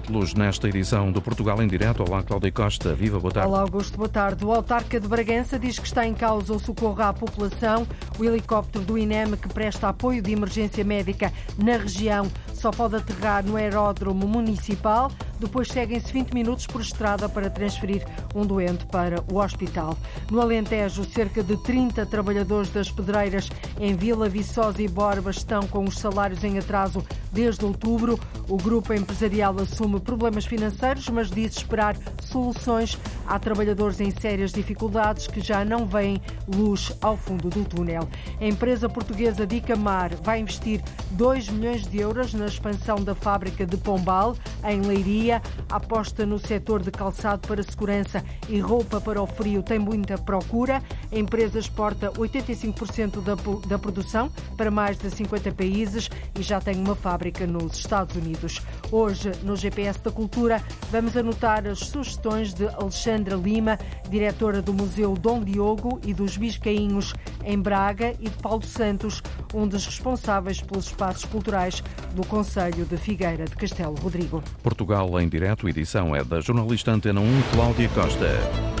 títulos nesta edição do Portugal em Direto. Olá, Cláudia Costa. Viva, boa tarde. Olá, Augusto. Boa tarde. O autarca de Bragança diz que está em causa o socorro à população. O helicóptero do INEM, que presta apoio de emergência médica na região, só pode aterrar no aeródromo municipal. Depois seguem-se 20 minutos por estrada para transferir um doente para o hospital. No Alentejo, cerca de 30 trabalhadores das pedreiras em Vila Viçosa e Borba estão com os salários em atraso desde outubro. O grupo empresarial assume problemas financeiros, mas diz esperar soluções. Há trabalhadores em sérias dificuldades que já não veem luz ao fundo do túnel. A empresa portuguesa Dicamar vai investir 2 milhões de euros na expansão da fábrica de Pombal, em Leiria. A aposta no setor de calçado para segurança e roupa para o frio tem muita procura. A empresa exporta 85% da, da produção para mais de 50 países e já tem uma fábrica nos Estados Unidos. Hoje, no GPS da Cultura, vamos anotar as sugestões de Alexandra Lima, diretora do Museu Dom Diogo e dos Biscainhos em Braga, e de Paulo Santos, um dos responsáveis pelos espaços culturais do Conselho de Figueira de Castelo Rodrigo. Portugal em direto, edição é da jornalista Antena 1, Cláudia Costa.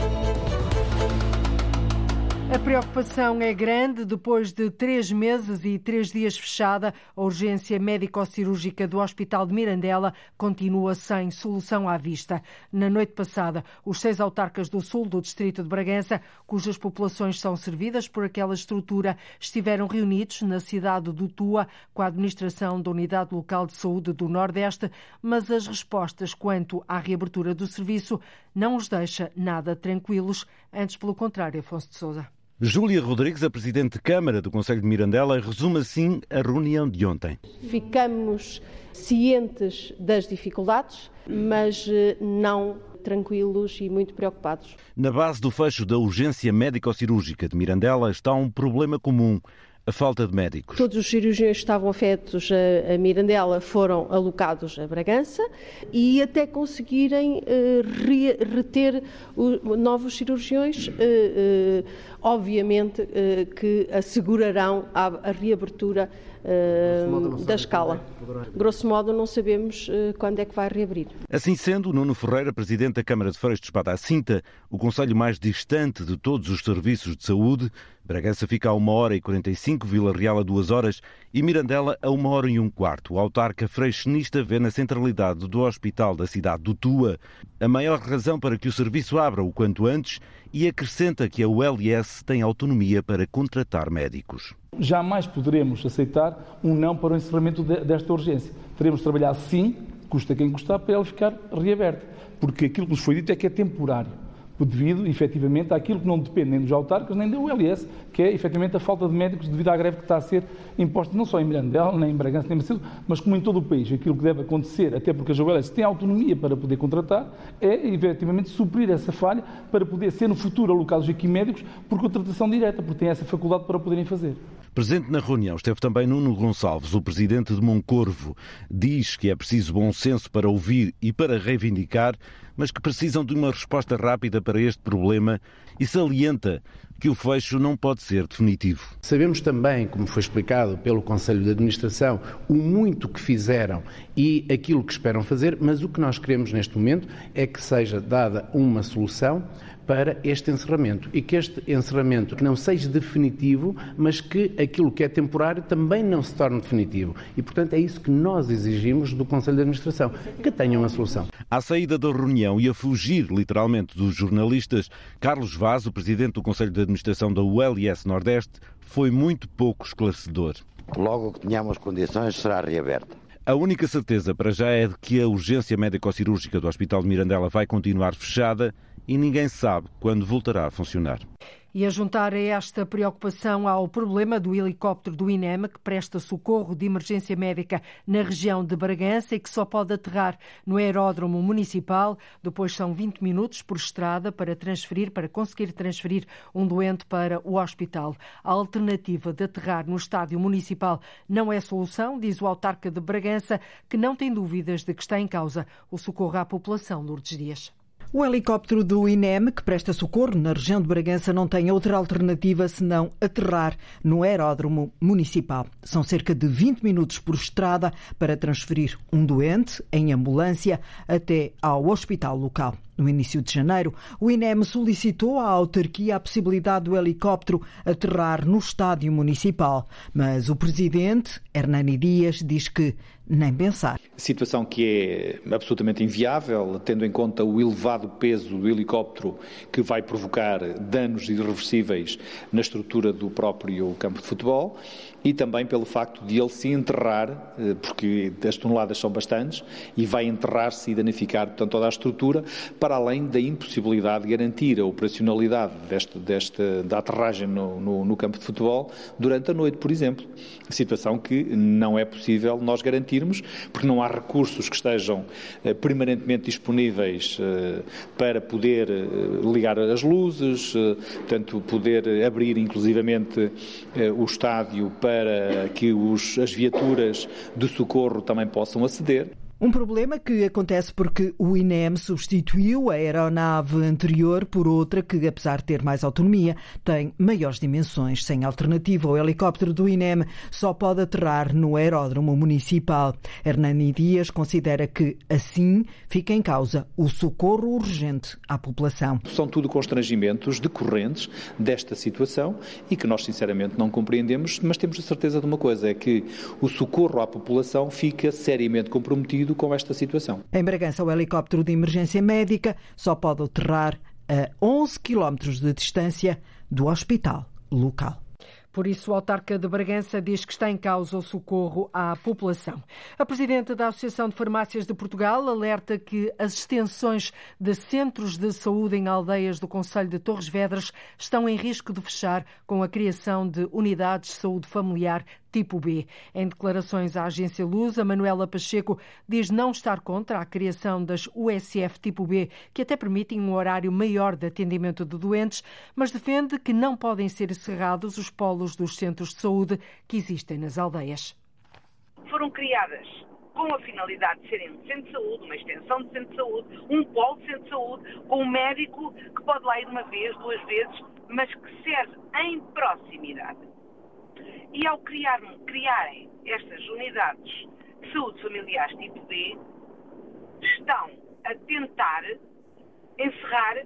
A preocupação é grande. Depois de três meses e três dias fechada, a urgência médico-cirúrgica do Hospital de Mirandela continua sem solução à vista. Na noite passada, os seis autarcas do sul do distrito de Bragança, cujas populações são servidas por aquela estrutura, estiveram reunidos na cidade do Tua com a administração da Unidade Local de Saúde do Nordeste, mas as respostas quanto à reabertura do serviço não os deixa nada tranquilos, antes pelo contrário, Afonso de Sousa. Júlia Rodrigues, a Presidente de Câmara do Conselho de Mirandela, resume assim a reunião de ontem. Ficamos cientes das dificuldades, mas eh, não tranquilos e muito preocupados. Na base do fecho da urgência médico-cirúrgica de Mirandela está um problema comum a falta de médicos. Todos os cirurgiões que estavam afetos a, Mirandela foram alocados a Bragança e até conseguirem uh, re, reter o, novos cirurgiões, uh, uh, obviamente que assegurarão a, a reabertura da escala. Grosso modo, não sabemos quando é que vai reabrir. Assim sendo, Nuno Ferreira, Presidente da Câmara de Freios de Espada Cinta, o conselho mais distante de todos os serviços de saúde, Bragança fica a 1 hora e 45, Vila Real a 2 horas e Mirandela a 1 hora e um quarto. O autarca freixenista vê na centralidade do hospital da cidade do Tua a maior razão para que o serviço abra o quanto antes e acrescenta que a ULS tem autonomia para contratar médicos. Jamais poderemos aceitar um não para o encerramento desta urgência. Teremos de trabalhar sim, custa quem custar, para ela ficar reaberta. Porque aquilo que nos foi dito é que é temporário devido, efetivamente, àquilo que não depende nem dos autarcas nem da ULS, que é, efetivamente, a falta de médicos devido à greve que está a ser imposta não só em Mirandela, nem em Bragança, nem em Macedo, mas como em todo o país. Aquilo que deve acontecer, até porque as ULS têm autonomia para poder contratar, é, efetivamente, suprir essa falha para poder ser, no futuro, alocados aqui médicos por contratação direta, porque têm essa faculdade para poderem fazer. Presente na reunião esteve também Nuno Gonçalves, o presidente de Moncorvo. Diz que é preciso bom senso para ouvir e para reivindicar, mas que precisam de uma resposta rápida para este problema e salienta que o fecho não pode ser definitivo. Sabemos também, como foi explicado pelo Conselho de Administração, o muito que fizeram e aquilo que esperam fazer, mas o que nós queremos neste momento é que seja dada uma solução para este encerramento e que este encerramento não seja definitivo, mas que aquilo que é temporário também não se torne definitivo. E, portanto, é isso que nós exigimos do Conselho de Administração, que tenha uma solução. À saída da reunião e a fugir, literalmente, dos jornalistas, Carlos Vaz, o presidente do Conselho de Administração da ULS Nordeste, foi muito pouco esclarecedor. Logo que tenhamos condições, será reaberta. A única certeza para já é de que a urgência médico-cirúrgica do Hospital de Mirandela vai continuar fechada e ninguém sabe quando voltará a funcionar. E a juntar a esta preocupação ao problema do helicóptero do INEM, que presta socorro de emergência médica na região de Bragança e que só pode aterrar no aeródromo municipal. Depois são 20 minutos por estrada para transferir, para conseguir transferir um doente para o hospital. A alternativa de aterrar no estádio municipal não é solução, diz o autarca de Bragança, que não tem dúvidas de que está em causa o socorro à população, Lourdes Dias. O helicóptero do INEM, que presta socorro na região de Bragança, não tem outra alternativa senão aterrar no aeródromo municipal. São cerca de 20 minutos por estrada para transferir um doente em ambulância até ao hospital local. No início de janeiro, o INEM solicitou à autarquia a possibilidade do helicóptero aterrar no estádio municipal, mas o presidente, Hernani Dias, diz que nem pensar. Situação que é absolutamente inviável, tendo em conta o elevado peso do helicóptero que vai provocar danos irreversíveis na estrutura do próprio campo de futebol e também pelo facto de ele se enterrar, eh, porque as toneladas são bastantes, e vai enterrar-se e danificar portanto, toda a estrutura, para além da impossibilidade de garantir a operacionalidade deste, deste, da aterragem no, no, no, campo de futebol durante a noite, por exemplo. Situação que não é possível nós garantirmos, porque não há recursos que estejam eh, permanentemente disponíveis eh, para poder ligar as luzes, portanto, poder abrir inclusivamente o estádio para para que os, as viaturas de socorro também possam aceder. Um problema que acontece porque o INEM substituiu a aeronave anterior por outra que, apesar de ter mais autonomia, tem maiores dimensões. Sem alternativa, o helicóptero do INEM só pode aterrar no aeródromo municipal. Hernani Dias considera que, assim, fica em causa o socorro urgente à população. São tudo constrangimentos decorrentes desta situação e que nós, sinceramente, não compreendemos, mas temos a certeza de uma coisa, é que o socorro à população fica seriamente comprometido com esta situação. Em Bragança, o helicóptero de emergência médica só pode aterrar a 11 quilómetros de distância do hospital local. Por isso, o autarca de Bragança diz que está em causa o socorro à população. A presidente da Associação de Farmácias de Portugal alerta que as extensões de centros de saúde em aldeias do Conselho de Torres Vedras estão em risco de fechar com a criação de unidades de saúde familiar tipo B. Em declarações à agência Lusa, Manuela Pacheco diz não estar contra a criação das USF tipo B, que até permitem um horário maior de atendimento de doentes, mas defende que não podem ser encerrados os polos dos centros de saúde que existem nas aldeias. Foram criadas com a finalidade de serem um centro de saúde, uma extensão de centro de saúde, um polo de centro de saúde, com um médico que pode lá ir uma vez, duas vezes, mas que serve em proximidade e ao criar, criarem estas unidades de saúde familiares tipo B, estão a tentar encerrar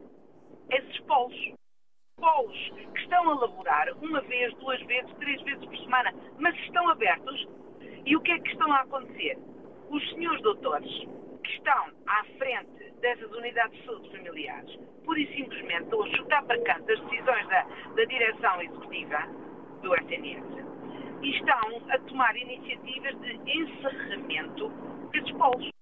esses polos. Polos que estão a laborar uma vez, duas vezes, três vezes por semana, mas estão abertos. E o que é que estão a acontecer? Os senhores doutores que estão à frente dessas unidades de saúde familiares, pura e simplesmente estão a chutar para canto as decisões da, da direção executiva do SNS e estão a tomar iniciativas de encerramento desses polos.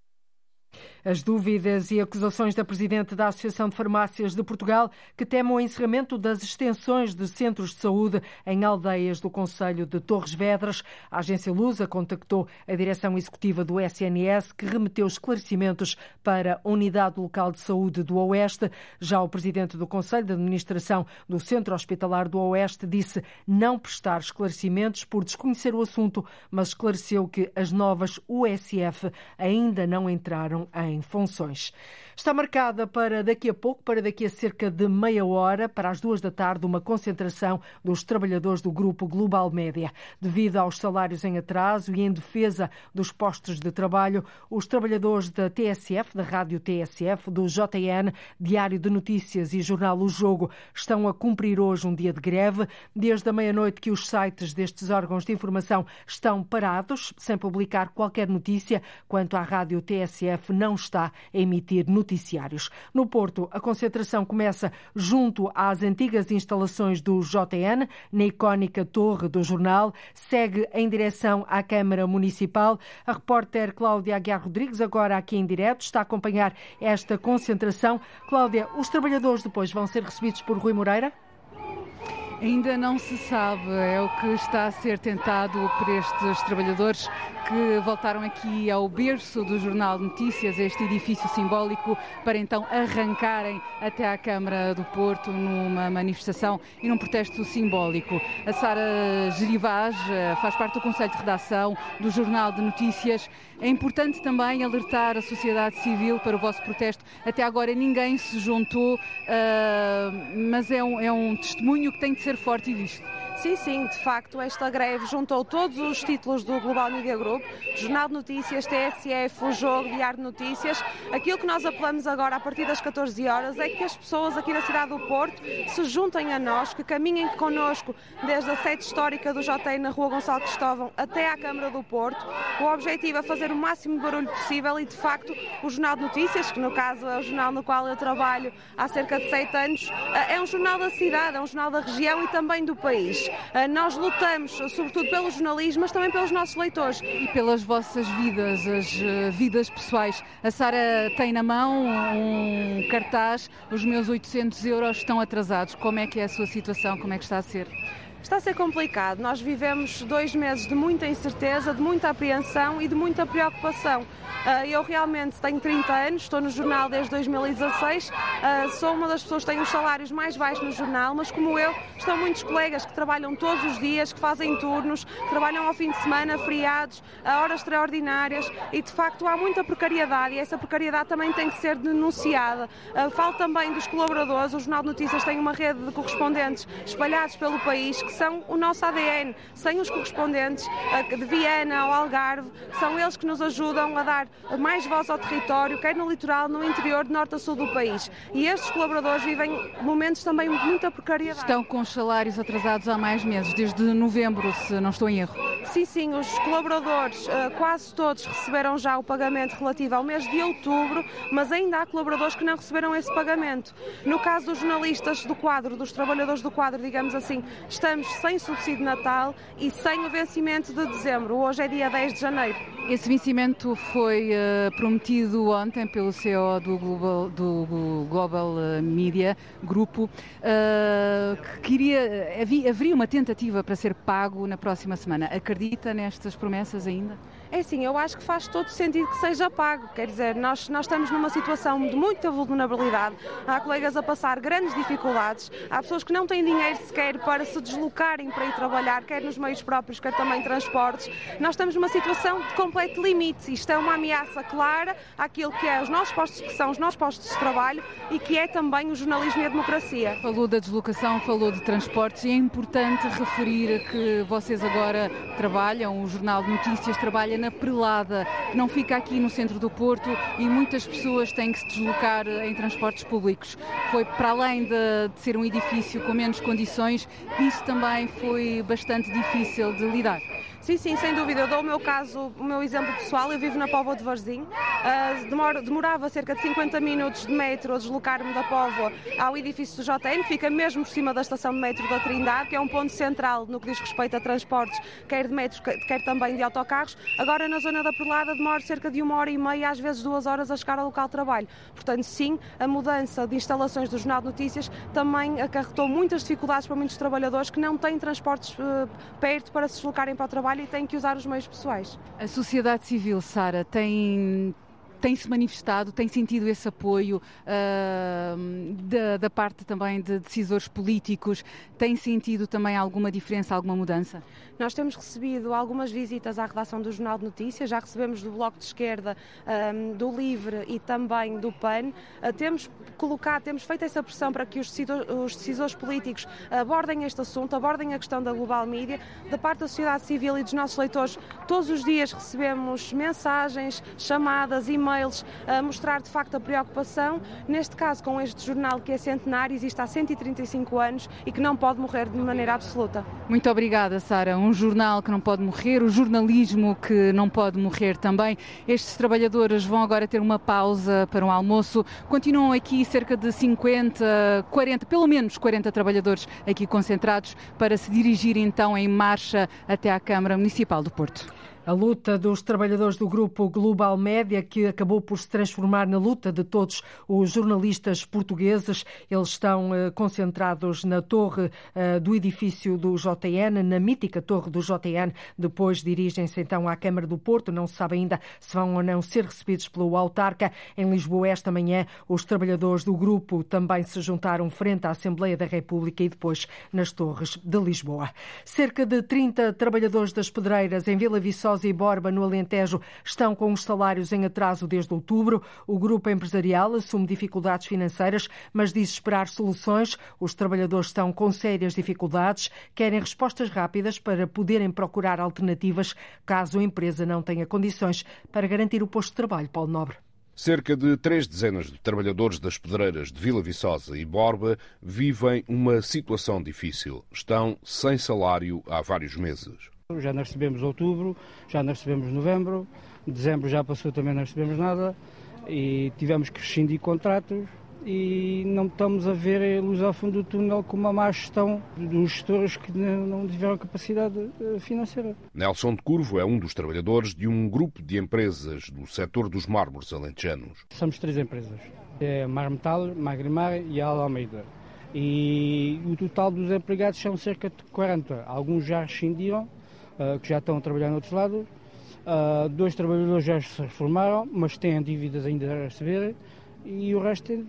As dúvidas e acusações da Presidente da Associação de Farmácias de Portugal, que teme o encerramento das extensões de centros de saúde em aldeias do Conselho de Torres Vedras. A agência Lusa contactou a direção executiva do SNS, que remeteu esclarecimentos para a Unidade Local de Saúde do Oeste. Já o Presidente do Conselho de Administração do Centro Hospitalar do Oeste disse não prestar esclarecimentos por desconhecer o assunto, mas esclareceu que as novas USF ainda não entraram em em funções. Está marcada para daqui a pouco, para daqui a cerca de meia hora, para as duas da tarde, uma concentração dos trabalhadores do grupo Global Média. Devido aos salários em atraso e em defesa dos postos de trabalho, os trabalhadores da TSF, da Rádio TSF, do JN, Diário de Notícias e Jornal O Jogo estão a cumprir hoje um dia de greve. Desde a meia-noite que os sites destes órgãos de informação estão parados, sem publicar qualquer notícia quanto à Rádio TSF não está a emitir noticiários. No Porto, a concentração começa junto às antigas instalações do JN, na icónica torre do jornal, segue em direção à Câmara Municipal. A repórter Cláudia Aguiar Rodrigues, agora aqui em direto, está a acompanhar esta concentração. Cláudia, os trabalhadores depois vão ser recebidos por Rui Moreira? Ainda não se sabe, é o que está a ser tentado por estes trabalhadores que voltaram aqui ao berço do Jornal Notícias, este edifício simbólico, para então arrancarem até à Câmara do Porto numa manifestação e num protesto simbólico. A Sara Gerivaz eh, faz parte do Conselho de Redação do Jornal de Notícias. É importante também alertar a sociedade civil para o vosso protesto. Até agora ninguém se juntou, uh, mas é um, é um testemunho que tem de ser forte e visto. Sim, sim, de facto, esta greve juntou todos os títulos do Global Media Group, Jornal de Notícias, TSF, O Jogo, Diário de Notícias. Aquilo que nós apelamos agora a partir das 14 horas é que as pessoas aqui na cidade do Porto se juntem a nós, que caminhem connosco desde a sede histórica do JTI na Rua Gonçalo Cristóvão até à Câmara do Porto. O objetivo é fazer o máximo de barulho possível e, de facto, o Jornal de Notícias, que no caso é o jornal no qual eu trabalho há cerca de sete anos, é um jornal da cidade, é um jornal da região e também do país. Ah, nós lutamos, sobretudo pelo jornalismo, mas também pelos nossos leitores. E pelas vossas vidas, as ah, vidas pessoais. A Sara tem na mão um cartaz, os meus 800 euros estão atrasados. Como é que é a sua situação? Como é que está a ser? Está a ser complicado. Nós vivemos dois meses de muita incerteza, de muita apreensão e de muita preocupação. Ah, eu realmente tenho 30 anos, estou no jornal desde 2016, ah, sou uma das pessoas que tem os salários mais baixos no jornal, mas como eu, estão muitos colegas que trabalham todos os dias, que fazem turnos, trabalham ao fim de semana, feriados, a horas extraordinárias e de facto há muita precariedade e essa precariedade também tem que ser denunciada. Ah, falo também dos colaboradores, o Jornal de Notícias tem uma rede de correspondentes espalhados pelo país que são o nosso ADN. Sem os correspondentes de Viena ou Algarve, são eles que nos ajudam a dar mais voz ao território, quer no litoral, no interior, de norte a sul do país. E estes colaboradores vivem momentos também de muita precariedade. Estão com os salários atrasados há mais meses, desde novembro, se não estou em erro. Sim, sim, os colaboradores, eh, quase todos receberam já o pagamento relativo ao mês de outubro, mas ainda há colaboradores que não receberam esse pagamento. No caso dos jornalistas do quadro, dos trabalhadores do quadro, digamos assim, estamos sem subsídio de Natal e sem o vencimento de dezembro. Hoje é dia 10 de janeiro. Esse vencimento foi uh, prometido ontem pelo CEO do Global, do Global eh, Media Grupo, uh, que queria, havia, haveria uma tentativa para ser pago na próxima semana. Acredita nestas promessas ainda? É sim, eu acho que faz todo sentido que seja pago. Quer dizer, nós, nós estamos numa situação de muita vulnerabilidade. Há colegas a passar grandes dificuldades. Há pessoas que não têm dinheiro sequer para se deslocarem para ir trabalhar, quer nos meios próprios, quer também transportes. Nós estamos numa situação de completo limite. Isto é uma ameaça clara àquilo que é os nossos postos, que são os nossos postos de trabalho e que é também o jornalismo e a democracia. Falou da deslocação, falou de transportes e é importante referir que vocês agora trabalham, o Jornal de Notícias trabalha na Prelada, não fica aqui no centro do Porto e muitas pessoas têm que se deslocar em transportes públicos. Foi para além de, de ser um edifício com menos condições, isso também foi bastante difícil de lidar. Sim, sem dúvida. Eu dou o meu caso, o meu exemplo pessoal. Eu vivo na Póvoa de Varzim. Uh, demorava cerca de 50 minutos de metro a deslocar-me da Póvoa ao edifício do JN, que fica mesmo por cima da estação de metro da Trindade, que é um ponto central no que diz respeito a transportes, quer de metro, quer também de autocarros. Agora, na zona da Perlada, demora cerca de uma hora e meia, às vezes duas horas, a chegar ao local de trabalho. Portanto, sim, a mudança de instalações do Jornal de Notícias também acarretou muitas dificuldades para muitos trabalhadores que não têm transportes uh, perto para se deslocarem para o trabalho e têm que usar os meios pessoais. A sociedade civil, Sara, tem tem se manifestado, tem sentido esse apoio uh, da, da, parte também de decisores políticos, tem sentido também alguma diferença, alguma mudança? Nós temos recebido algumas visitas à redação do Jornal de Notícias, já recebemos do Bloco de Esquerda, um, do Livre e também do PAN. Uh, temos colocado, temos feito essa pressão para que os decisores, os decisores políticos abordem este assunto, abordem a questão da global mídia. Da parte da sociedade civil e dos nossos leitores, todos os dias recebemos mensagens, chamadas, e-mails a mostrar de facto a preocupação. Neste caso, com este jornal que é centenário, existe há 135 anos e que não pode morrer de maneira absoluta. Muito obrigada, Sara. Um jornal que não pode morrer, o jornalismo que não pode morrer também. Estes trabalhadores vão agora ter uma pausa para um almoço. Continuam aqui cerca de 50, 40, pelo menos 40 trabalhadores aqui concentrados para se dirigir então em marcha até à Câmara Municipal do Porto. A luta dos trabalhadores do grupo Global Média, que acabou por se transformar na luta de todos os jornalistas portugueses, eles estão eh, concentrados na torre eh, do edifício do JN, na mítica torre do JN. Depois dirigem-se então à Câmara do Porto. Não se sabe ainda se vão ou não ser recebidos pelo autarca. Em Lisboa, esta manhã, os trabalhadores do grupo também se juntaram frente à Assembleia da República e depois nas torres de Lisboa. Cerca de 30 trabalhadores das pedreiras em Vila Viçosa Viçosa e Borba, no Alentejo, estão com os salários em atraso desde outubro. O grupo empresarial assume dificuldades financeiras, mas diz esperar soluções. Os trabalhadores estão com sérias dificuldades, querem respostas rápidas para poderem procurar alternativas caso a empresa não tenha condições para garantir o posto de trabalho. Paulo Nobre. Cerca de três dezenas de trabalhadores das pedreiras de Vila Viçosa e Borba vivem uma situação difícil. Estão sem salário há vários meses. Já não recebemos outubro, já não recebemos novembro, dezembro já passou também não recebemos nada e tivemos que rescindir contratos e não estamos a ver a luz ao fundo do túnel com uma má gestão dos gestores que não tiveram capacidade eh, financeira. Nelson de Curvo é um dos trabalhadores de um grupo de empresas do setor dos mármores alentejanos. Somos três empresas, é Marmetal, Magrimar e a Almeida. E o total dos empregados são cerca de 40. Alguns já rescindiram que já estão a trabalhar no outro lado. Uh, dois trabalhadores já se reformaram, mas têm dívidas ainda a receber. E o resto tem,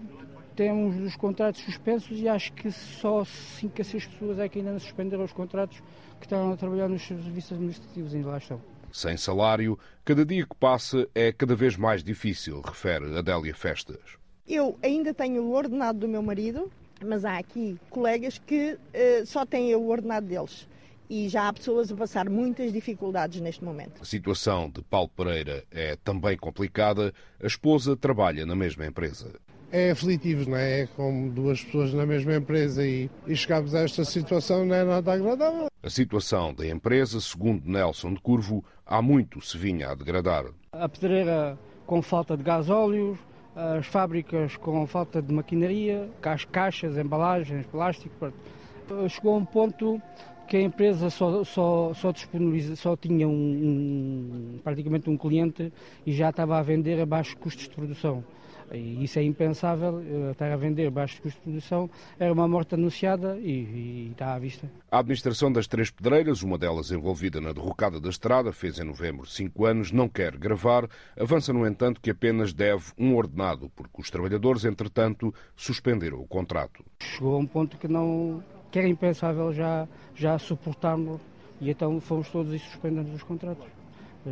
temos os contratos suspensos e acho que só 5 a 6 pessoas é que ainda não suspenderam os contratos que estão a trabalhar nos serviços administrativos, ainda lá estão. Sem salário, cada dia que passa é cada vez mais difícil, refere Adélia Festas. Eu ainda tenho o ordenado do meu marido, mas há aqui colegas que uh, só têm o ordenado deles e já há pessoas a passar muitas dificuldades neste momento. A situação de Paulo Pereira é também complicada. A esposa trabalha na mesma empresa. É aflitivo, não é? É como duas pessoas na mesma empresa e, e chegamos a esta situação não é nada agradável. A situação da empresa, segundo Nelson de Curvo, há muito se vinha a degradar. A pedreira com falta de gasóleos, as fábricas com falta de maquinaria, as caixas, embalagens, plástico. Chegou a um ponto que a empresa só, só, só disponibiliza, só tinha um, um, praticamente um cliente e já estava a vender a baixos custos de produção. E isso é impensável, eh, estar a vender baixos custos de produção, era uma morte anunciada e, e, está à vista. A administração das Três Pedreiras, uma delas envolvida na derrocada da estrada, fez em novembro cinco anos, não quer gravar, avança, no entanto, que apenas deve um ordenado, porque os trabalhadores, entretanto, suspenderam o contrato. Chegou a um ponto que não, que era impensável já, já suportarmos e então fomos todos e suspendemos os contratos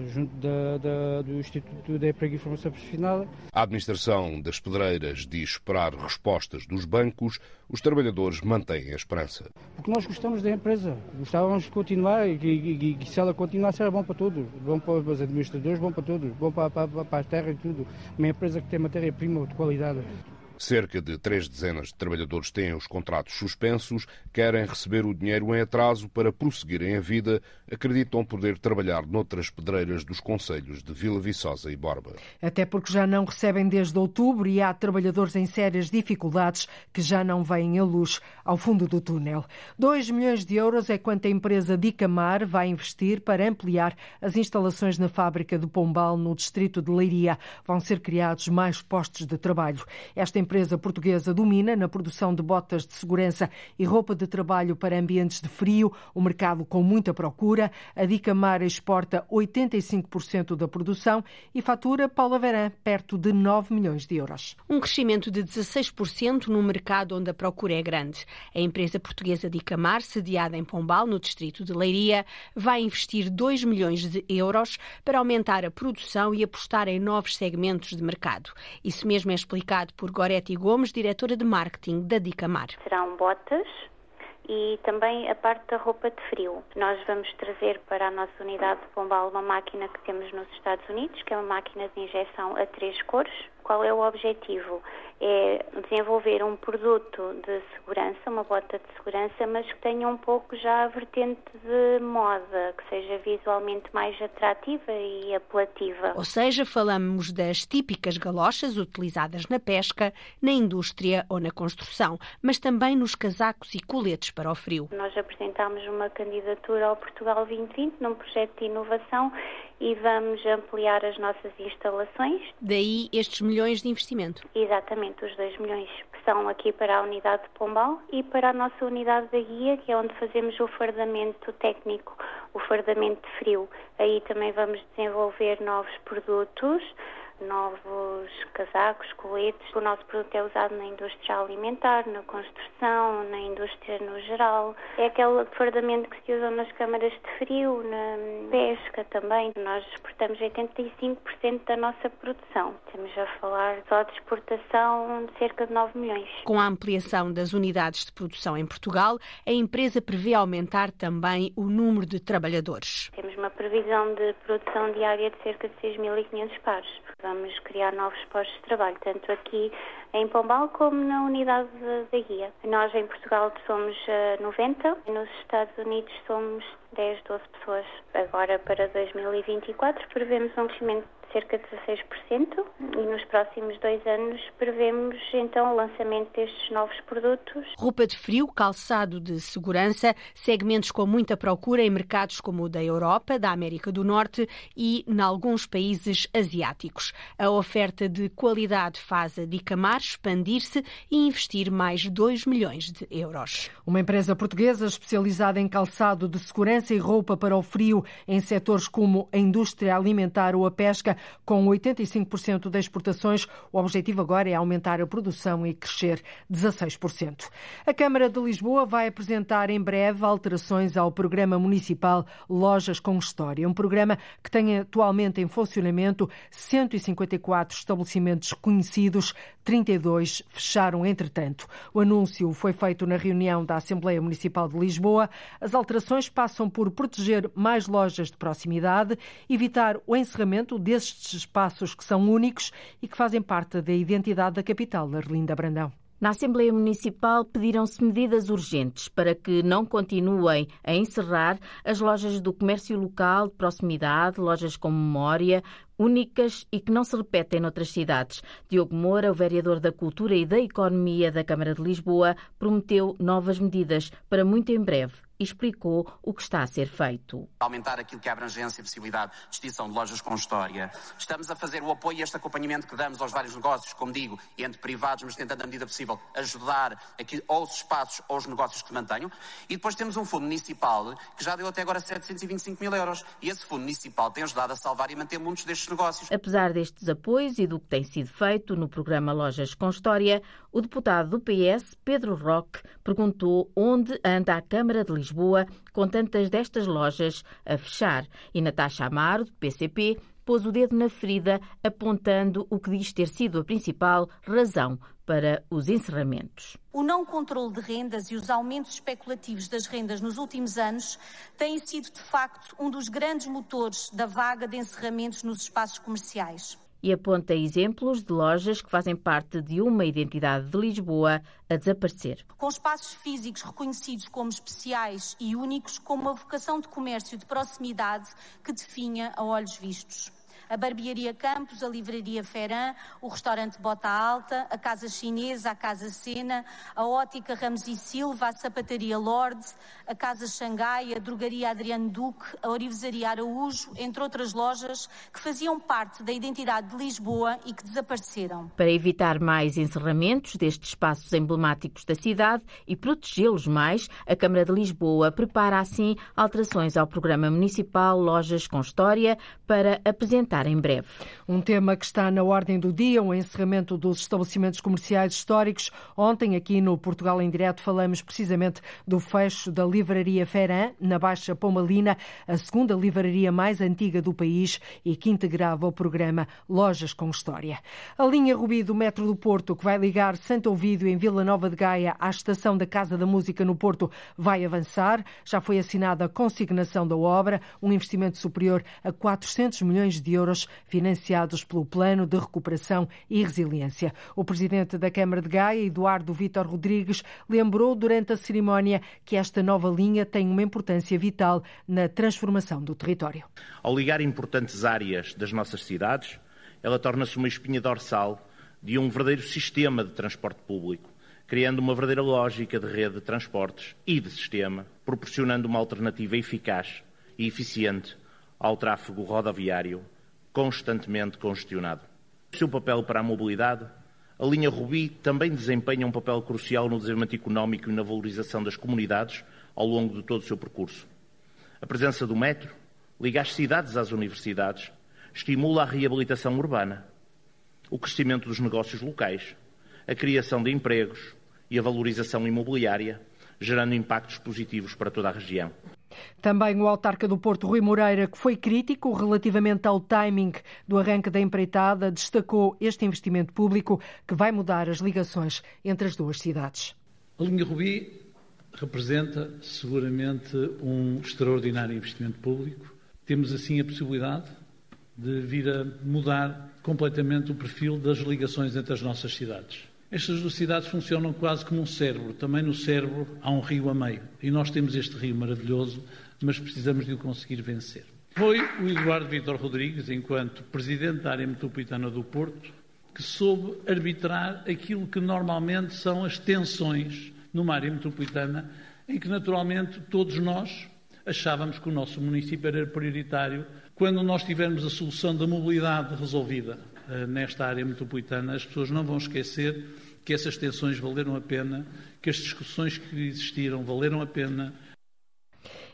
junto da, da, do Instituto de Emprego e Formação Profissional. A administração das pedreiras diz esperar respostas dos bancos. Os trabalhadores mantêm a esperança. Porque nós gostamos da empresa, gostávamos de continuar e, e, e se ela continuasse era bom para todos, bom para os administradores, bom para todos, bom para, para, para a terra e tudo. Uma empresa que tem matéria-prima de qualidade. Cerca de três dezenas de trabalhadores têm os contratos suspensos, querem receber o dinheiro em atraso para prosseguirem a vida, acreditam poder trabalhar noutras pedreiras dos conselhos de Vila Viçosa e Borba. Até porque já não recebem desde outubro e há trabalhadores em sérias dificuldades que já não veem a luz ao fundo do túnel. 2 milhões de euros é quanto a empresa Dicamar vai investir para ampliar as instalações na fábrica de Pombal, no distrito de Leiria. Vão ser criados mais postos de trabalho. Esta empresa portuguesa domina na produção de botas de segurança e roupa de trabalho para ambientes de frio, o mercado com muita procura. A Dicamar exporta 85% da produção e fatura, Paula Verã, perto de 9 milhões de euros. Um crescimento de 16% no mercado onde a procura é grande. A empresa portuguesa Dicamar, sediada em Pombal, no distrito de Leiria, vai investir 2 milhões de euros para aumentar a produção e apostar em novos segmentos de mercado. Isso mesmo é explicado por Gorete Betty Gomes, diretora de marketing da Dicamar. Serão botas e também a parte da roupa de frio. Nós vamos trazer para a nossa unidade de Pombal uma máquina que temos nos Estados Unidos, que é uma máquina de injeção a três cores. Qual é o objetivo? é desenvolver um produto de segurança, uma bota de segurança, mas que tenha um pouco já a vertente de moda, que seja visualmente mais atrativa e apelativa. Ou seja, falamos das típicas galochas utilizadas na pesca, na indústria ou na construção, mas também nos casacos e coletes para o frio. Nós apresentámos uma candidatura ao Portugal 2020 num projeto de inovação e vamos ampliar as nossas instalações. Daí estes milhões de investimento. Exatamente, os 2 milhões que são aqui para a unidade de Pombal e para a nossa unidade da guia, que é onde fazemos o fardamento técnico, o fardamento de frio. Aí também vamos desenvolver novos produtos novos casacos, coletes. O nosso produto é usado na indústria alimentar, na construção, na indústria no geral. É aquele fardamento que se usa nas câmaras de frio, na pesca também. Nós exportamos 85% da nossa produção. Estamos a falar só de exportação de cerca de 9 milhões. Com a ampliação das unidades de produção em Portugal, a empresa prevê aumentar também o número de trabalhadores. Temos uma previsão de produção diária de cerca de 6.500 pares vamos criar novos postos de trabalho, tanto aqui em Pombal como na unidade da guia. Nós em Portugal somos 90 eh, nos Estados Unidos somos 10, 12 pessoas. Agora para 2024 prevemos um crescimento cerca de 16% e nos próximos dois anos prevemos então o lançamento destes novos produtos. Roupa de frio, calçado de segurança, segmentos com muita procura em mercados como o da Europa, da América do Norte e em alguns países asiáticos. A oferta de qualidade faz a Dicamar expandir-se e investir mais 2 milhões de euros. Uma empresa portuguesa especializada em calçado de segurança e roupa para o frio em setores como a indústria alimentar ou a pesca com 85% das exportações, o objetivo agora é aumentar a produção e crescer 16%. A Câmara de Lisboa vai apresentar em breve alterações ao programa municipal Lojas com História, um programa que tem atualmente em funcionamento 154 estabelecimentos conhecidos, 32 fecharam entretanto. O anúncio foi feito na reunião da Assembleia Municipal de Lisboa. As alterações passam por proteger mais lojas de proximidade, evitar o encerramento desses estes espaços que são únicos e que fazem parte da identidade da capital, Arlinda Brandão. Na Assembleia Municipal pediram-se medidas urgentes para que não continuem a encerrar as lojas do comércio local de proximidade, lojas com memória, únicas e que não se repetem noutras cidades. Diogo Moura, o vereador da Cultura e da Economia da Câmara de Lisboa, prometeu novas medidas para muito em breve e explicou o que está a ser feito. Aumentar aquilo que é a abrangência e possibilidade de extinção de lojas com história. Estamos a fazer o apoio e este acompanhamento que damos aos vários negócios, como digo, entre privados, mas tentando, na medida possível, ajudar aqui, ou os espaços ou os negócios que mantenham. E depois temos um fundo municipal que já deu até agora 725 mil euros. E esse fundo municipal tem ajudado a salvar e manter muitos destes negócios. Apesar destes apoios e do que tem sido feito no programa Lojas com História, o deputado do PS, Pedro Roque, perguntou onde anda a Câmara de Lisboa com tantas destas lojas a fechar. E Natasha Amaro, do PCP, pôs o dedo na ferida, apontando o que diz ter sido a principal razão para os encerramentos. O não controle de rendas e os aumentos especulativos das rendas nos últimos anos têm sido, de facto, um dos grandes motores da vaga de encerramentos nos espaços comerciais e aponta exemplos de lojas que fazem parte de uma identidade de Lisboa a desaparecer. Com espaços físicos reconhecidos como especiais e únicos, com uma vocação de comércio de proximidade que definha a olhos vistos a Barbearia Campos, a Livraria Ferran, o restaurante Bota Alta, a Casa Chinesa, a Casa Sena, a Ótica Ramos e Silva, a Sapataria Lorde, a Casa Xangai, a Drogaria Adriano Duque, a Orivesaria Araújo, entre outras lojas que faziam parte da identidade de Lisboa e que desapareceram. Para evitar mais encerramentos destes espaços emblemáticos da cidade e protegê-los mais, a Câmara de Lisboa prepara assim alterações ao programa municipal Lojas com História para apresentar em breve. Um tema que está na ordem do dia, o encerramento dos estabelecimentos comerciais históricos. Ontem, aqui no Portugal em Direto, falamos precisamente do fecho da Livraria Ferran, na Baixa Pomalina, a segunda livraria mais antiga do país e que integrava o programa Lojas com História. A linha Rubi do Metro do Porto, que vai ligar Santo Ovídio em Vila Nova de Gaia à estação da Casa da Música no Porto, vai avançar. Já foi assinada a consignação da obra, um investimento superior a 400 milhões de euros euros financiados pelo Plano de Recuperação e Resiliência. O presidente da Câmara de Gaia, Eduardo Vítor Rodrigues, lembrou durante a cerimónia que esta nova linha tem uma importância vital na transformação do território. Ao ligar importantes áreas das nossas cidades, ela torna-se uma espinha dorsal de um verdadeiro sistema de transporte público, criando uma verdadeira lógica de rede de transportes e de sistema, proporcionando uma alternativa eficaz e eficiente ao tráfego rodoviário, constantemente congestionado. O seu papel para a mobilidade, a linha Rubi também desempenha um papel crucial no desenvolvimento económico e na valorização das comunidades ao longo de todo o seu percurso. A presença do metro liga as cidades às universidades, estimula a reabilitação urbana, o crescimento dos negócios locais, a criação de empregos e a valorização imobiliária, gerando impactos positivos para toda a região. Também o autarca do Porto, Rui Moreira, que foi crítico relativamente ao timing do arranque da empreitada, destacou este investimento público que vai mudar as ligações entre as duas cidades. A linha Rubi representa seguramente um extraordinário investimento público. Temos assim a possibilidade de vir a mudar completamente o perfil das ligações entre as nossas cidades. Estas duas cidades funcionam quase como um cérebro. Também no cérebro há um rio a meio. E nós temos este rio maravilhoso, mas precisamos de o conseguir vencer. Foi o Eduardo Vitor Rodrigues, enquanto Presidente da área metropolitana do Porto, que soube arbitrar aquilo que normalmente são as tensões numa área metropolitana, em que naturalmente todos nós achávamos que o nosso município era prioritário quando nós tivermos a solução da mobilidade resolvida nesta área metropolitana, as pessoas não vão esquecer que essas tensões valeram a pena, que as discussões que existiram valeram a pena,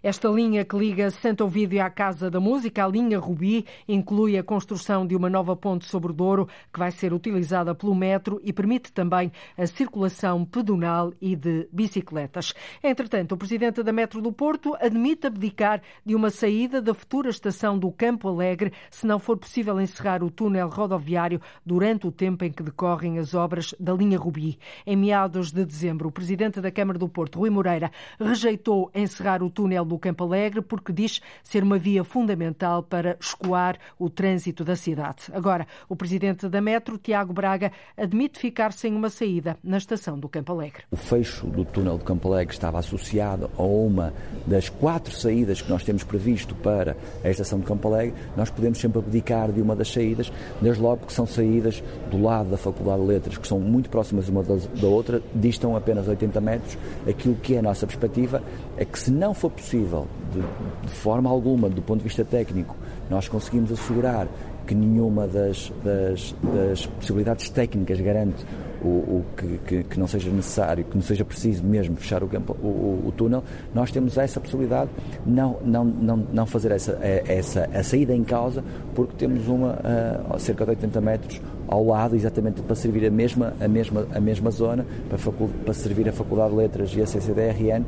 esta linha que liga Santo Ovídio à Casa da Música, a linha Rubi, inclui a construção de uma nova ponte sobre o Douro, que vai ser utilizada pelo metro e permite também a circulação pedonal e de bicicletas. Entretanto, o presidente da Metro do Porto admite abdicar de uma saída da futura estação do Campo Alegre se não for possível encerrar o túnel rodoviário durante o tempo em que decorrem as obras da linha Rubi. Em meados de dezembro, o presidente da Câmara do Porto, Rui Moreira, rejeitou encerrar o túnel do Campo Alegre, porque diz ser uma via fundamental para escoar o trânsito da cidade. Agora, o presidente da Metro, Tiago Braga, admite ficar sem uma saída na estação do Campo Alegre. O fecho do túnel do Campo Alegre estava associado a uma das quatro saídas que nós temos previsto para a estação do Campo Alegre. Nós podemos sempre abdicar de uma das saídas, desde logo que são saídas do lado da Faculdade de Letras, que são muito próximas uma da outra, distam apenas 80 metros. Aquilo que é a nossa perspectiva é que, se não for possível possível, de, de, forma alguma, do ponto de vista técnico, nós conseguimos assegurar que nenhuma das, das, das possibilidades técnicas garante o, o que, que, que, não seja necessário, que não seja preciso mesmo fechar o, campo, o, o, túnel, nós temos essa possibilidade, não, não, não, não fazer essa, essa a saída em causa, porque temos uma a cerca de 80 metros ao lado, exatamente para servir a mesma, a mesma, a mesma zona, para, para servir a Faculdade de Letras e a CCDRN.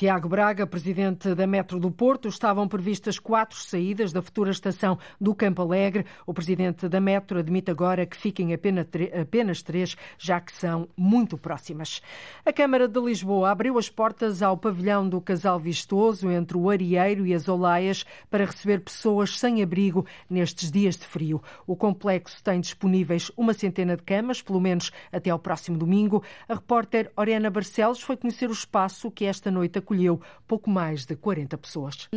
Tiago Braga, presidente da Metro do Porto, estavam previstas quatro saídas da futura estação do Campo Alegre. O presidente da Metro admite agora que fiquem apenas três, já que são muito próximas. A Câmara de Lisboa abriu as portas ao pavilhão do Casal Vistoso entre o Arieiro e as Olaias para receber pessoas sem abrigo nestes dias de frio. O complexo tem disponíveis uma centena de camas, pelo menos até ao próximo domingo. A repórter Oriana Barcelos foi conhecer o espaço que esta noite acolheu pouco mais de 40 pessoas.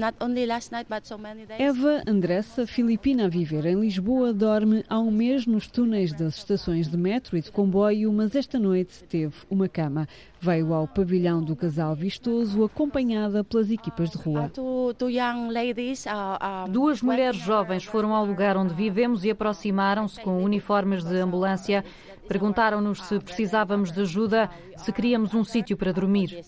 Eva Andressa, filipina a viver em Lisboa, dorme há um mês nos túneis das estações de metro e de comboio, mas esta noite teve uma cama. Veio ao pavilhão do casal vistoso acompanhada pelas equipas de rua. Duas mulheres jovens foram ao lugar onde vivemos e aproximaram-se com uniformes de ambulância. Perguntaram-nos se precisávamos de ajuda, se queríamos um sítio para dormir.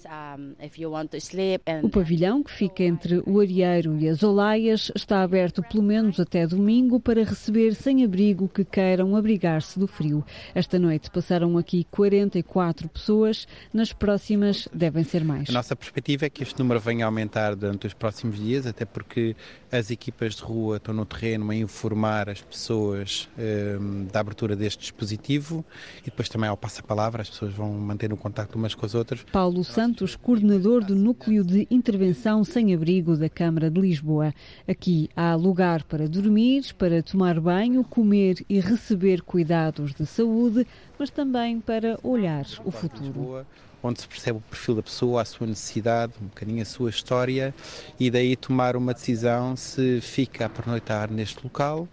O pavilhão, que fica entre o Arieiro e as Olaias, está aberto pelo menos até domingo para receber sem-abrigo que queiram abrigar-se do frio. Esta noite passaram aqui 44 pessoas, nas próximas devem ser mais. A nossa perspectiva é que este número venha a aumentar durante os próximos dias, até porque as equipas de rua estão no terreno a informar as pessoas um, da abertura deste dispositivo e depois também ao passa-palavra, as pessoas vão manter o contacto umas com as outras. Paulo Santos, coordenador do Núcleo de Intervenção Sem Abrigo da Câmara de Lisboa. Aqui há lugar para dormir, para tomar banho, comer e receber cuidados de saúde, mas também para olhar o futuro onde se percebe o perfil da pessoa, a sua necessidade, um bocadinho a sua história e daí tomar uma decisão se fica a pernoitar neste local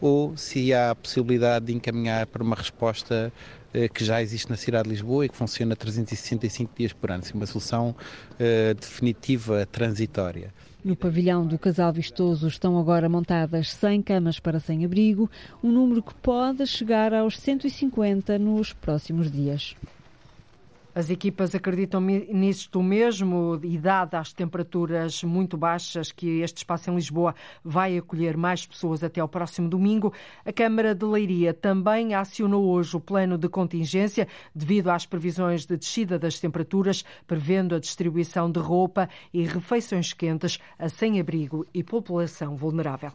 ou se há a possibilidade de encaminhar para uma resposta eh, que já existe na cidade de Lisboa e que funciona 365 dias por ano, uma solução uh, definitiva, transitória. No pavilhão do Casal Vistoso estão agora montadas 100 camas para sem-abrigo, um número que pode chegar aos 150 nos próximos dias. As equipas acreditam nisto mesmo e, dadas as temperaturas muito baixas que este espaço em Lisboa vai acolher mais pessoas até ao próximo domingo, a Câmara de Leiria também acionou hoje o plano de contingência devido às previsões de descida das temperaturas, prevendo a distribuição de roupa e refeições quentes a sem-abrigo e população vulnerável.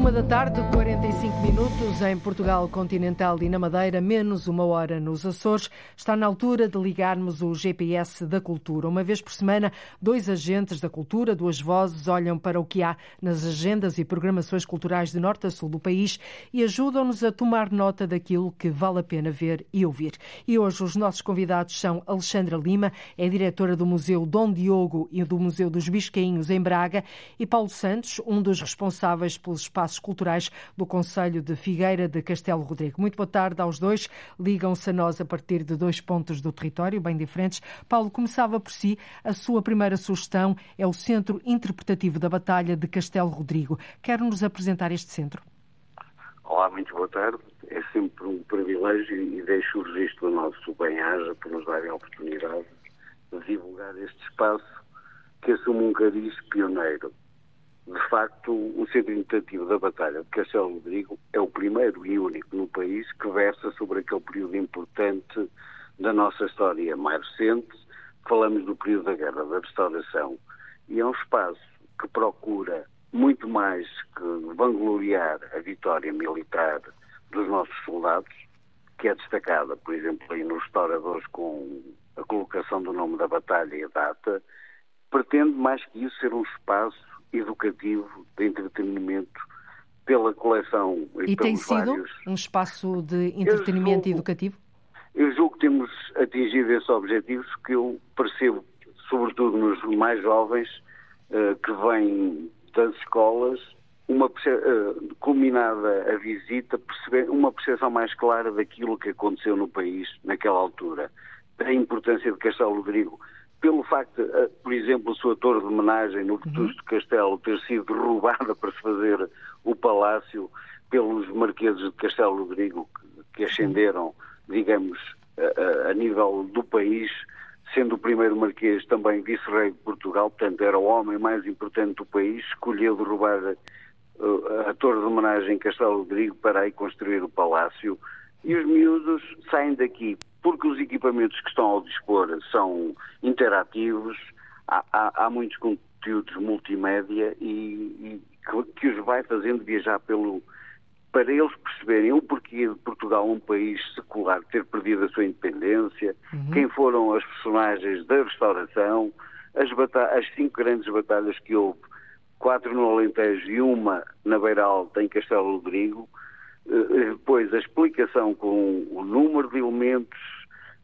Uma da tarde, 45 minutos em Portugal continental e na Madeira, menos uma hora nos Açores. Está na altura de ligarmos o GPS da cultura. Uma vez por semana, dois agentes da cultura, duas vozes, olham para o que há nas agendas e programações culturais de norte a sul do país e ajudam-nos a tomar nota daquilo que vale a pena ver e ouvir. E hoje os nossos convidados são Alexandra Lima, é diretora do Museu Dom Diogo e do Museu dos Biscainhos em Braga, e Paulo Santos, um dos responsáveis pelos espaços espaços culturais do Conselho de Figueira de Castelo Rodrigo. Muito boa tarde aos dois. Ligam-se a nós a partir de dois pontos do território, bem diferentes. Paulo, começava por si. A sua primeira sugestão é o Centro Interpretativo da Batalha de Castelo Rodrigo. Quer-nos apresentar este centro? Olá, muito boa tarde. É sempre um privilégio e deixo o registro do nosso bem-aja por nos darem a oportunidade de divulgar este espaço que assume um cariz pioneiro de facto, o Centro Interpretativo da Batalha de Castelo Rodrigo é o primeiro e único no país que versa sobre aquele período importante da nossa história mais recente. Falamos do período da Guerra da Restauração. E é um espaço que procura muito mais que vangloriar a vitória militar dos nossos soldados, que é destacada, por exemplo, aí nos restauradores com a colocação do nome da batalha e a data, pretende mais que isso ser um espaço educativo, de entretenimento, pela coleção e, e tem sido vários... um espaço de entretenimento julgo, educativo? Eu julgo que temos atingido esses objetivos que eu percebo, sobretudo nos mais jovens, uh, que vêm das escolas, uma uh, culminada a visita, perceber uma percepção mais clara daquilo que aconteceu no país naquela altura, da importância de Castelo Rodrigo pelo facto, eh, por exemplo, a sua torre de homenagem no Vetusto uhum. Castelo ter sido roubada para se fazer o palácio pelos marqueses de Castelo Rodrigo, que, ascenderam, digamos, a, a, nível do país, sendo o primeiro marquês também vice-rei de Portugal, portanto era o homem mais importante do país, escolheu derrubar a, eh, a torre de homenagem em Castelo Rodrigo para aí construir o palácio. E os miúdos saem daqui porque os equipamentos que estão ao dispor são interativos, há, há, há muitos conteúdos multimédia e, e que, que, os vai fazendo viajar pelo. para eles perceberem o porquê de Portugal, um país secular, ter perdido a sua independência, uhum. quem foram as personagens da restauração, as, as cinco grandes batalhas que houve, quatro no Alentejo e uma na Beira Alta, em Castelo Rodrigo depois, a explicação com o número de elementos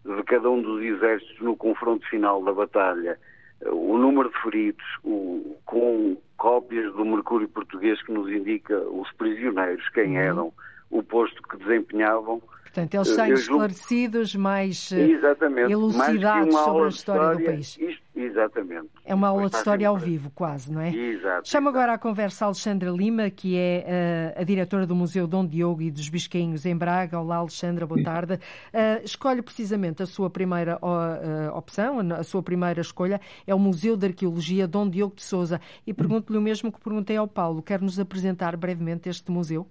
de cada um dos exércitos no confronto final da batalha, eh, o número de feridos, o, com cópias do Mercúrio Português que nos indica os prisioneiros, quem uhum. eram, o posto que desempenhavam. Portanto, eles saem esclarecidos, mais Exatamente, elucidados mais sobre a história, história, do país. Isto Exatamente. É uma aula de história ao vivo, quase, não é? Exato. Chamo agora à conversa a Alexandra Lima, que é uh, a diretora do Museu Dom Diogo e dos Biscainhos em Braga. Olá, Alexandra, boa tarde. Uh, escolhe precisamente a sua primeira uh, opção, a sua primeira escolha, é o Museu de Arqueologia Dom Diogo de Souza. E pergunto-lhe o mesmo que perguntei ao Paulo. Quer nos apresentar brevemente este museu?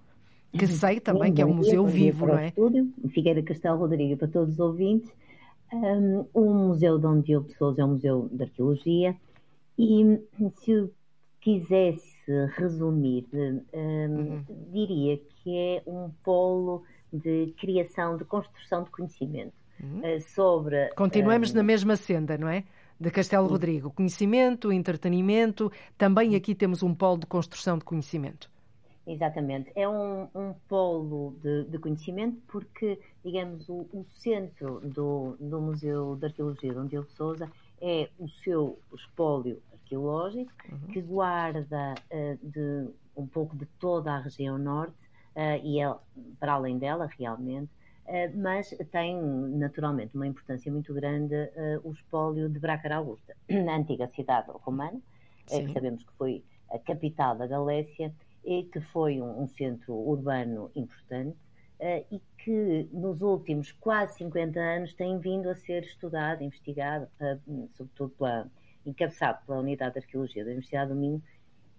Que sei também que é um museu vivo, não é? Estúdio, Figueira Castelo Rodrigo, para todos os ouvintes. Um, o Museu Dom Diogo de Souza é um museu de arqueologia e se eu quisesse resumir, um, uhum. diria que é um polo de criação, de construção de conhecimento uhum. uh, sobre... Continuamos um, na mesma senda, não é? De Castelo Rodrigo. Conhecimento, entretenimento, também aqui temos um polo de construção de conhecimento. Exatamente. É um, um polo de, de, conhecimento porque, digamos, o, o, centro do, do Museu de Arqueologia de Dom Souza é o seu espólio arqueológico uhum. que guarda uh, de um pouco de toda a região norte uh, e é para além dela realmente, uh, mas tem naturalmente uma importância muito grande o espólio de Bracara Augusta, na antiga cidade romana, que sabemos que foi a capital da Galécia e que foi um, um centro urbano importante Uh, e que nos últimos quase 50 anos tem vindo a ser estudado, investigado, uh, sobretudo pela, encabeçado pela Unidade de Arqueologia da Universidade do Minho,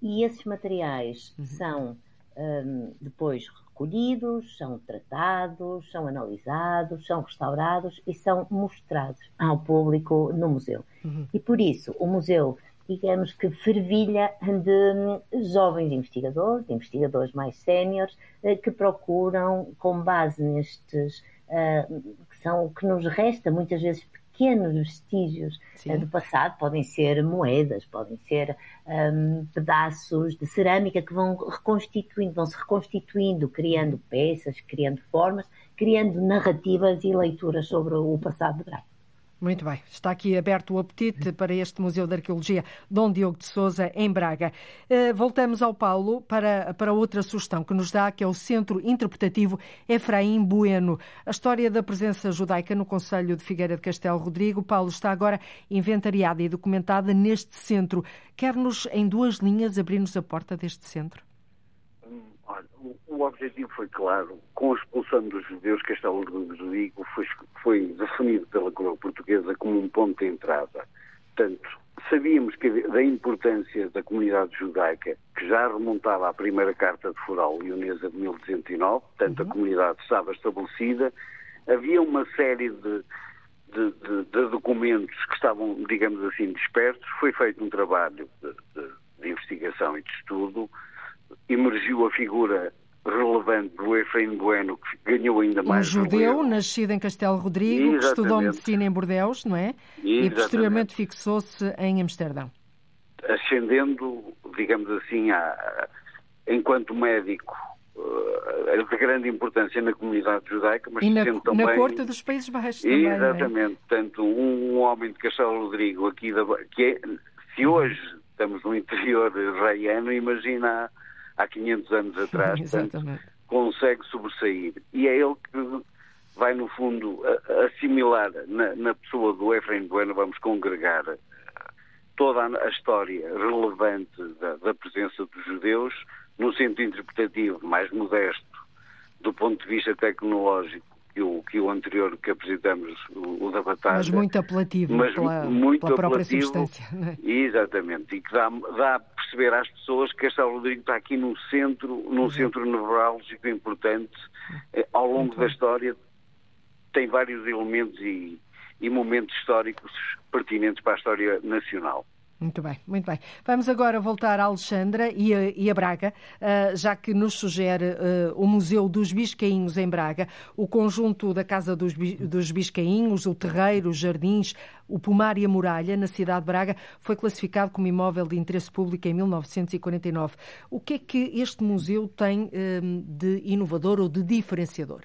e esses materiais uhum. são um, depois recolhidos, são tratados, são analisados, são restaurados e são mostrados ao público no museu. Uhum. E por isso o museu digamos que fervilha de jovens investigadores, de investigadores mais séniores, eh, que procuram, com base nestes, eh, que são o que nos resta, muitas vezes pequenos vestígios eh, Sim. do passado, podem ser moedas, podem ser um, pedaços de cerâmica que vão reconstituindo, vão se reconstituindo, criando peças, criando formas, criando narrativas e leituras sobre o passado de Braga. Muito bem, está aqui aberto o apetite para este Museu de Arqueologia Dom Diogo de Souza, em Braga. Uh, voltamos ao Paulo para, para outra sugestão que nos dá, que é o Centro Interpretativo Efraim Bueno. A história da presença judaica no Conselho de Figueira de Castelo Rodrigo. Paulo está agora inventariada e documentada neste centro. Quer-nos, em duas linhas, abrir-nos a porta deste centro? O objetivo foi claro. Com a expulsão dos judeus, Castelo Rodrigo foi, foi definido pela coroa portuguesa como um ponto de entrada. Portanto, sabíamos que, da importância da comunidade judaica, que já remontava à primeira carta de Foral Leonesa de 1209, portanto uhum. a comunidade estava estabelecida. Havia uma série de, de, de, de, documentos que estavam, digamos assim, dispersos. Foi feito um trabalho de investigação e de estudo. Emergiu a figura relevante do Efraim Bueno, que ganhou ainda mais. Um judeu, nascido em Castelo Rodrigo, Exatamente. que estudou medicina em Bordeus, não é? Exatamente. E posteriormente fixou-se em Amsterdão. Ascendendo, digamos assim, a, enquanto médico uh, de grande importância na comunidade judaica, mas e na, também... na corte dos Países Baixos também, é? Exatamente. É? Portanto, um, homem de Castelo Rodrigo aqui, da, que é, se hoje estamos no interior reiano, imagina há 500 anos atrás, portanto, consegue sobressair. E é ele que vai, no fundo, assimilar na, na pessoa do Efraim Bueno, vamos congregar eh, toda a história relevante da, da presença dos judeus, no sentido interpretativo mais modesto, do ponto de vista tecnológico, o, que o anterior que apresentamos, o, o da Batalha. Mas muito apelativo mas pela, muito pela própria apelativo, substância. É? Exatamente, e que dá, dá a perceber às pessoas que esta Rodrigo está aqui num centro, num centro nevrálgico importante, eh, ao longo muito da história, tem vários elementos e, e momentos históricos pertinentes para a história nacional. Muito bem, muito bem. Vamos agora voltar a Alexandra e a, e a Braga, uh, já que nos sugere uh, o Museu dos Biscainhos em Braga, o conjunto da Casa dos, dos Biscainhos, o terreiro, os jardins, o pomar e a muralha na cidade de Braga foi classificado como imóvel de interesse público em 1949. O que é que este museu tem uh, de inovador ou de diferenciador?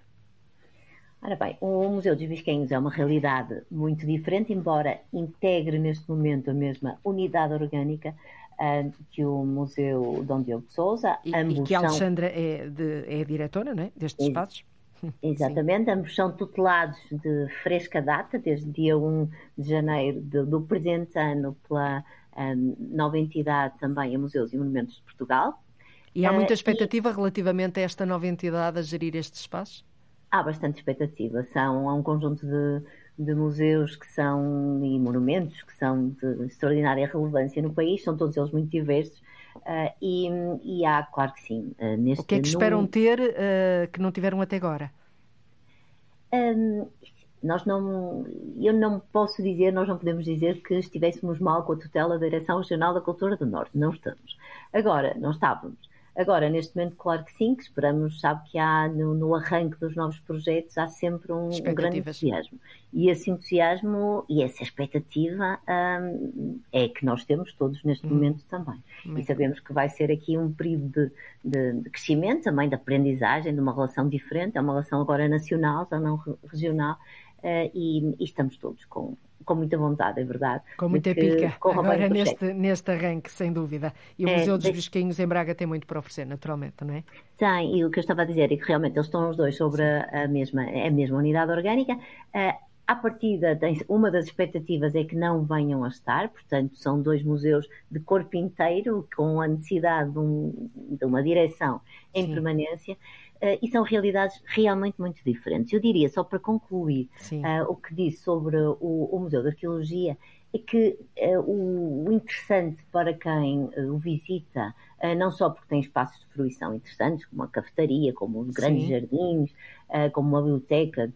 Ora bem, o Museu dos Biscainhos é uma realidade muito diferente, embora integre neste momento a mesma unidade orgânica uh, que o Museu Dom Diogo de Souza. E, e que a Alexandra são... é, de, é diretora né, destes espaços? Exatamente, Sim. ambos são tutelados de fresca data, desde dia 1 de janeiro de, do presente ano, pela um, nova entidade também a Museus e Monumentos de Portugal. E há muita expectativa uh, e... relativamente a esta nova entidade a gerir estes espaços? Há bastante expectativa. São, há um conjunto de, de museus que são e monumentos que são de extraordinária relevância no país, são todos eles muito diversos. Uh, e, e, há, claro que sim. Uh, neste, o que é que esperam no... ter uh, que não tiveram até agora? Um, nós não, eu não posso dizer, nós não podemos dizer que estivéssemos mal com a tutela da Direção Regional da Cultura do Norte. Não estamos. Agora, não estávamos. Agora, neste momento, claro que sim, que esperamos, sabe que há no, no arranque dos novos projetos, há sempre um, um grande entusiasmo. E esse entusiasmo e essa expectativa hum, é que nós temos todos neste hum. momento também. Muito e sabemos que vai ser aqui um período de, de, de, crescimento, também de aprendizagem, de uma relação diferente, é uma relação agora nacional, já não regional, e, e estamos todos com com muita vontade, é verdade. Com muita pica, agora neste, neste arranque, sem dúvida. E o é, Museu dos de... Em Braga tem muito para oferecer, naturalmente, não é? Tem, e o que eu estava a dizer é que realmente eles estão os dois sobre a, a mesma, a mesma unidade orgânica. Uh, à partida, uma das expectativas é que não venham a estar, portanto, são dois museus de corpo inteiro, com a necessidade de, um, de uma direção em Sim. permanência. Uh, e são realidades realmente muito diferentes. Eu diria, só para concluir uh, o que disse sobre o, o, Museu de Arqueologia, é que uh, o, o, interessante para quem o visita, não só porque tem espaços de fruição interessantes, como a cafetaria, como os grandes Sim. jardins, como uma biblioteca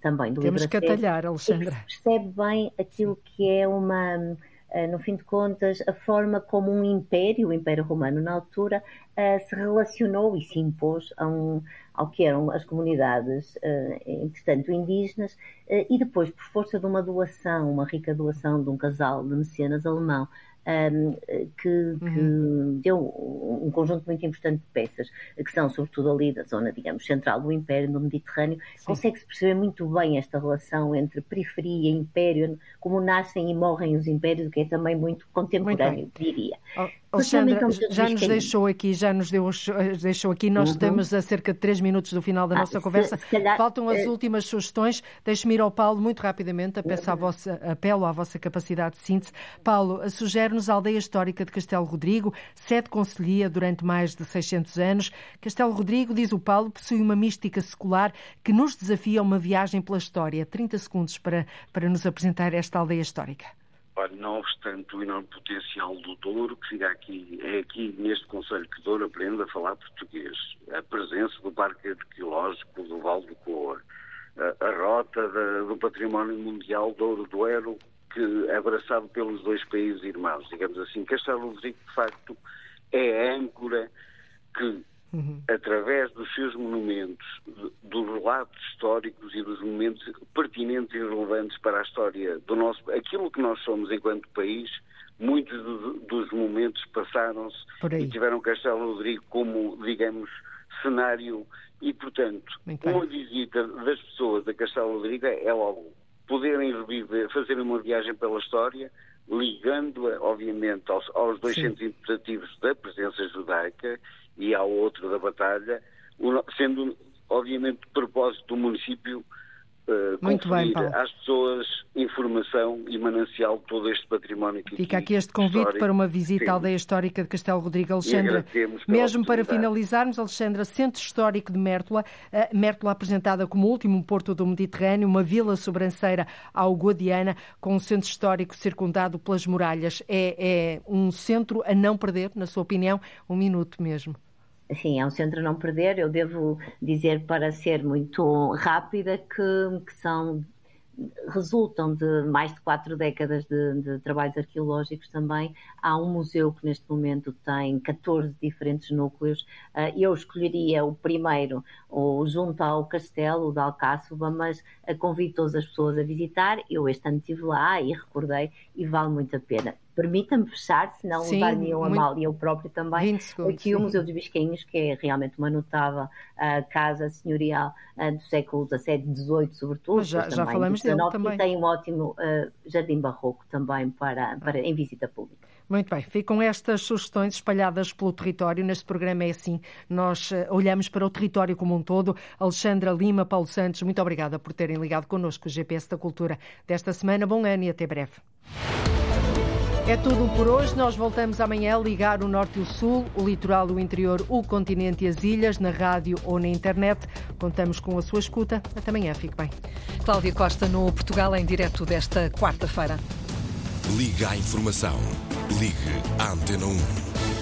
também do Temos que atalhar, Alexandra. Percebe bem aquilo que é uma eh, no fim de contas, a forma como um império, o Império Romano na altura, eh, se relacionou e se impôs a um, ao que eram as comunidades, eh, entretanto, indígenas, e depois, por força de uma doação, uma rica doação de um casal de mecenas alemão, um, que, uhum. que, deu um conjunto muito importante de peças, que são sobretudo ali da zona, digamos, central do Império, no Mediterrâneo. Consegue-se perceber muito bem esta relação entre periferia e império, como nascem e morrem os impérios, o que é também muito contemporâneo, muito diria. Oh. Alexandra, já nos deixou aqui, já nos deu, deixou aqui, nós uhum. estamos a cerca de três minutos do final da ah, nossa conversa. Se, se calhar, Faltam as uh... últimas sugestões. Deixe-me ir ao Paulo muito rapidamente, peço uhum. vossa, apelo à vossa capacidade de síntese. Paulo, sugere-nos a aldeia histórica de Castelo Rodrigo, sede conselhia durante mais de 600 anos. Castelo Rodrigo, diz o Paulo, possui uma mística secular que nos desafia a uma viagem pela história. 30 segundos para, para nos apresentar esta aldeia histórica. Olha, não obstante o enorme potencial do Douro, que fica aqui, é aqui neste Conselho que Douro aprende a falar português. A presença do Parque Arqueológico do Val do Coa, a, a rota da, do Património Mundial Douro-Duero, que é abraçado pelos dois países irmãos, digamos assim. Castelo Rodrigo, de facto, é a âncora que uhum. através dos seus monumentos, dos relatos históricos e dos momentos pertinentes e relevantes para a história do nosso, aquilo que nós somos enquanto país, muitos do, dos momentos passaram-se e tiveram Castelo Rodrigo como, digamos, cenário e, portanto, uma visita das pessoas a Castelo Rodrigo é logo poderem reviver, fazer uma viagem pela história, ligando-a, obviamente, aos, aos dois Sim. centros interpretativos da presença judaica e ao outro da batalha, sendo obviamente o propósito do município uh, Muito bem, Paulo. às pessoas informação e manancial de todo este património que Fica aqui este convite histórico. para uma visita Sim. à aldeia histórica de Castelo Rodrigo. Alexandra, mesmo para finalizarmos, Alexandra, Centro Histórico de Mértola, uh, Mértola apresentada como o último porto do Mediterrâneo, uma vila sobranceira ao Guadiana, com um centro histórico circundado pelas muralhas. É, é um centro a não perder, na sua opinião, um minuto mesmo. Sim, é um centro a não perder. Eu devo dizer, para ser muito rápida, que, que são resultam de mais de quatro décadas de, de, trabalhos arqueológicos também. Há um museu que neste momento tem 14 diferentes núcleos. Uh, eu escolheria o primeiro, o junto ao castelo de Alcáçova, mas convido todas as pessoas a visitar. Eu este ano estive lá e recordei e vale muito a pena permita-me fechar, senão levar-me-iam a mal e eu próprio também. Segundos, aqui sim. o Museu dos Bisquinhos, que é realmente uma notável uh, casa senhorial uh, do século XVII, XVIII, sobretudo. Já, já falamos dele também. E tem um ótimo uh, jardim barroco também para, para, em visita pública. Muito bem, ficam estas sugestões espalhadas pelo território. Neste programa é assim, nós olhamos para o território como um todo. Alexandra Lima, Paulo Santos, muito obrigada por terem ligado connosco o GPS da Cultura desta semana. Bom ano e até breve. É tudo por hoje. Nós voltamos amanhã a ligar o norte e o sul, o litoral, o interior, o continente e as ilhas, na rádio ou na internet. Contamos com a sua escuta. Até amanhã. Fique bem. Cláudia Costa no Portugal em direto desta quarta-feira. Liga à informação. Ligue à Antena 1.